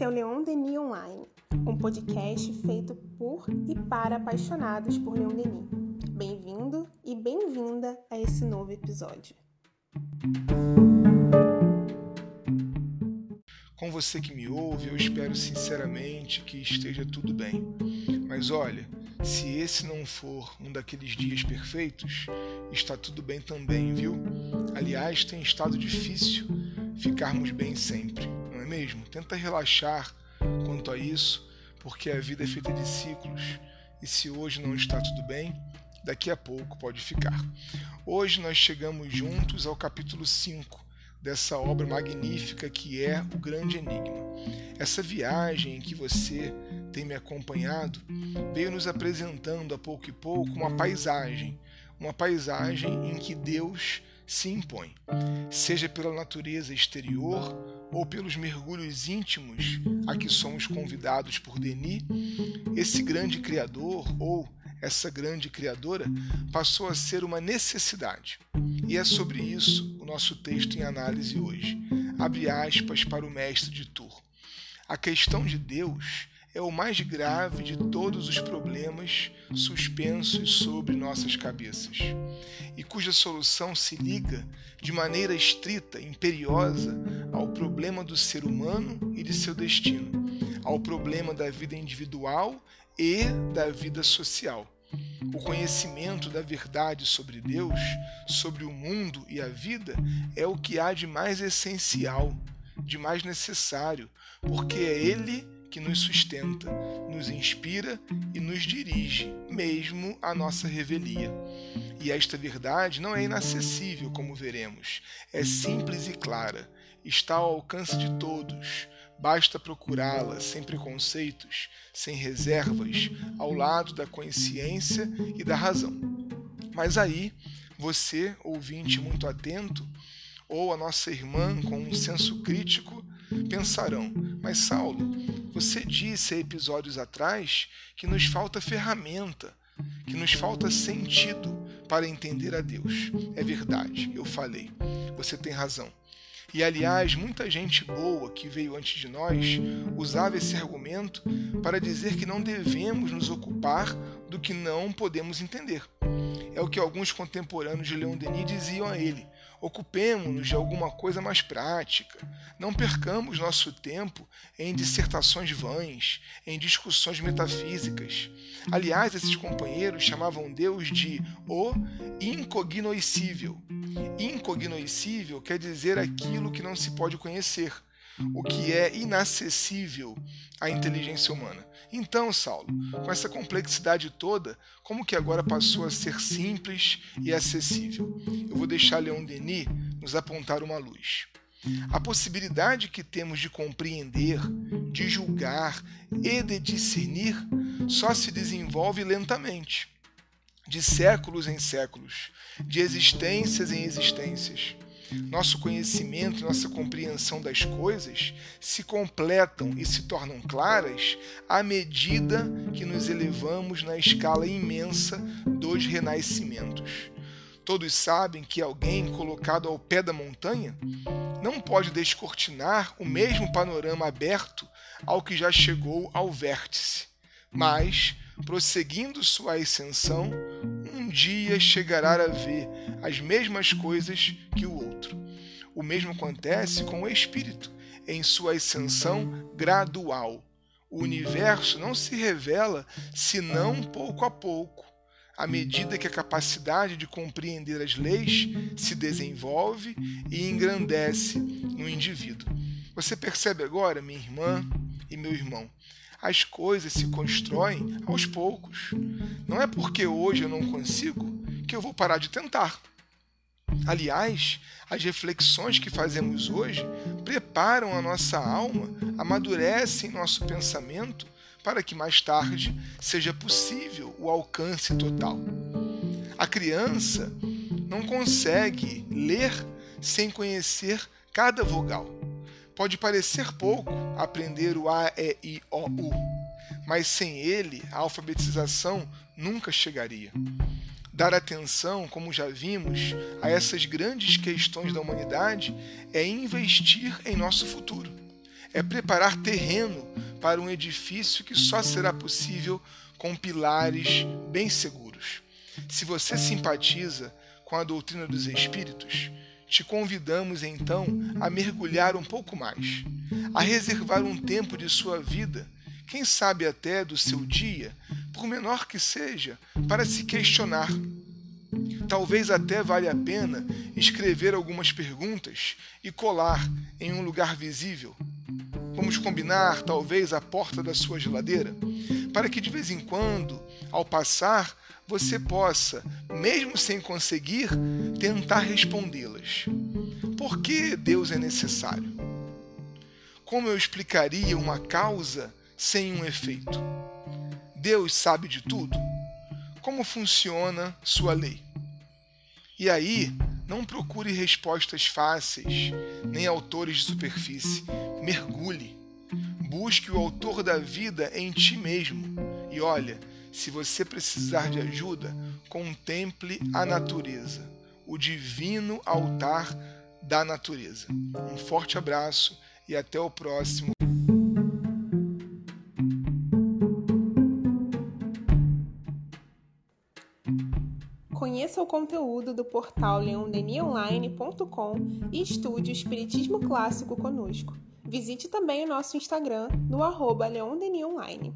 Esse é o Leon Denis Online, um podcast feito por e para apaixonados por Leon Denis. Bem-vindo e bem-vinda a esse novo episódio. Com você que me ouve, eu espero sinceramente que esteja tudo bem. Mas olha, se esse não for um daqueles dias perfeitos, está tudo bem também, viu? Aliás, tem estado difícil ficarmos bem sempre, mesmo? Tenta relaxar quanto a isso, porque a vida é feita de ciclos e se hoje não está tudo bem, daqui a pouco pode ficar. Hoje nós chegamos juntos ao capítulo 5 dessa obra magnífica que é O Grande Enigma. Essa viagem em que você tem me acompanhado veio nos apresentando a pouco e pouco uma paisagem, uma paisagem em que Deus se impõe, seja pela natureza exterior ou pelos mergulhos íntimos a que somos convidados por Denis, esse grande criador ou essa grande criadora passou a ser uma necessidade. E é sobre isso o nosso texto em análise hoje. Abre aspas para o mestre de Tours. A questão de Deus é o mais grave de todos os problemas suspensos sobre nossas cabeças, e cuja solução se liga de maneira estrita, imperiosa, ao problema do ser humano e de seu destino, ao problema da vida individual e da vida social. O conhecimento da verdade sobre Deus, sobre o mundo e a vida é o que há de mais essencial, de mais necessário, porque é Ele que nos sustenta, nos inspira e nos dirige, mesmo a nossa revelia. E esta verdade não é inacessível, como veremos, é simples e clara, está ao alcance de todos. Basta procurá-la sem preconceitos, sem reservas, ao lado da consciência e da razão. Mas aí, você, ouvinte muito atento, ou a nossa irmã com um senso crítico, pensarão: Mas Saulo, você disse episódios atrás que nos falta ferramenta, que nos falta sentido para entender a Deus. É verdade, eu falei. Você tem razão. E aliás, muita gente boa que veio antes de nós usava esse argumento para dizer que não devemos nos ocupar do que não podemos entender. É o que alguns contemporâneos de Leon Denis diziam a ele: ocupemos-nos de alguma coisa mais prática. Não percamos nosso tempo em dissertações vãs, em discussões metafísicas. Aliás, esses companheiros chamavam Deus de o incognoscível. Incognoscível quer dizer aquilo que não se pode conhecer o que é inacessível à inteligência humana. Então, Saulo, com essa complexidade toda, como que agora passou a ser simples e acessível? Eu vou deixar Leon Denis nos apontar uma luz. A possibilidade que temos de compreender, de julgar e de discernir só se desenvolve lentamente, de séculos em séculos, de existências em existências nosso conhecimento, nossa compreensão das coisas se completam e se tornam claras à medida que nos elevamos na escala imensa dos renascimentos. Todos sabem que alguém colocado ao pé da montanha não pode descortinar o mesmo panorama aberto ao que já chegou ao vértice, mas, prosseguindo sua ascensão, dia chegará a ver as mesmas coisas que o outro. O mesmo acontece com o espírito, em sua ascensão gradual. O universo não se revela senão pouco a pouco, à medida que a capacidade de compreender as leis se desenvolve e engrandece no indivíduo. Você percebe agora, minha irmã e meu irmão, as coisas se constroem aos poucos. Não é porque hoje eu não consigo que eu vou parar de tentar. Aliás, as reflexões que fazemos hoje preparam a nossa alma, amadurecem nosso pensamento para que mais tarde seja possível o alcance total. A criança não consegue ler sem conhecer cada vogal. Pode parecer pouco aprender o A, E, I, O, U, mas sem ele a alfabetização nunca chegaria. Dar atenção, como já vimos, a essas grandes questões da humanidade é investir em nosso futuro. é preparar terreno para um edifício que só será possível com pilares bem seguros. Se você simpatiza com a doutrina dos espíritos, te convidamos então a mergulhar um pouco mais, a reservar um tempo de sua vida, quem sabe até do seu dia, por menor que seja, para se questionar. Talvez até valha a pena escrever algumas perguntas e colar em um lugar visível. Vamos combinar, talvez, a porta da sua geladeira, para que de vez em quando, ao passar, você possa, mesmo sem conseguir, tentar respondê-las. Por que Deus é necessário? Como eu explicaria uma causa sem um efeito? Deus sabe de tudo? Como funciona sua lei? E aí, não procure respostas fáceis, nem autores de superfície. Mergulhe. Busque o autor da vida em ti mesmo. E olha, se você precisar de ajuda, contemple a natureza, o divino altar da natureza. Um forte abraço e até o próximo. Conheça o conteúdo do portal leondenionline.com e estude o Espiritismo Clássico conosco. Visite também o nosso Instagram no arroba leondenionline.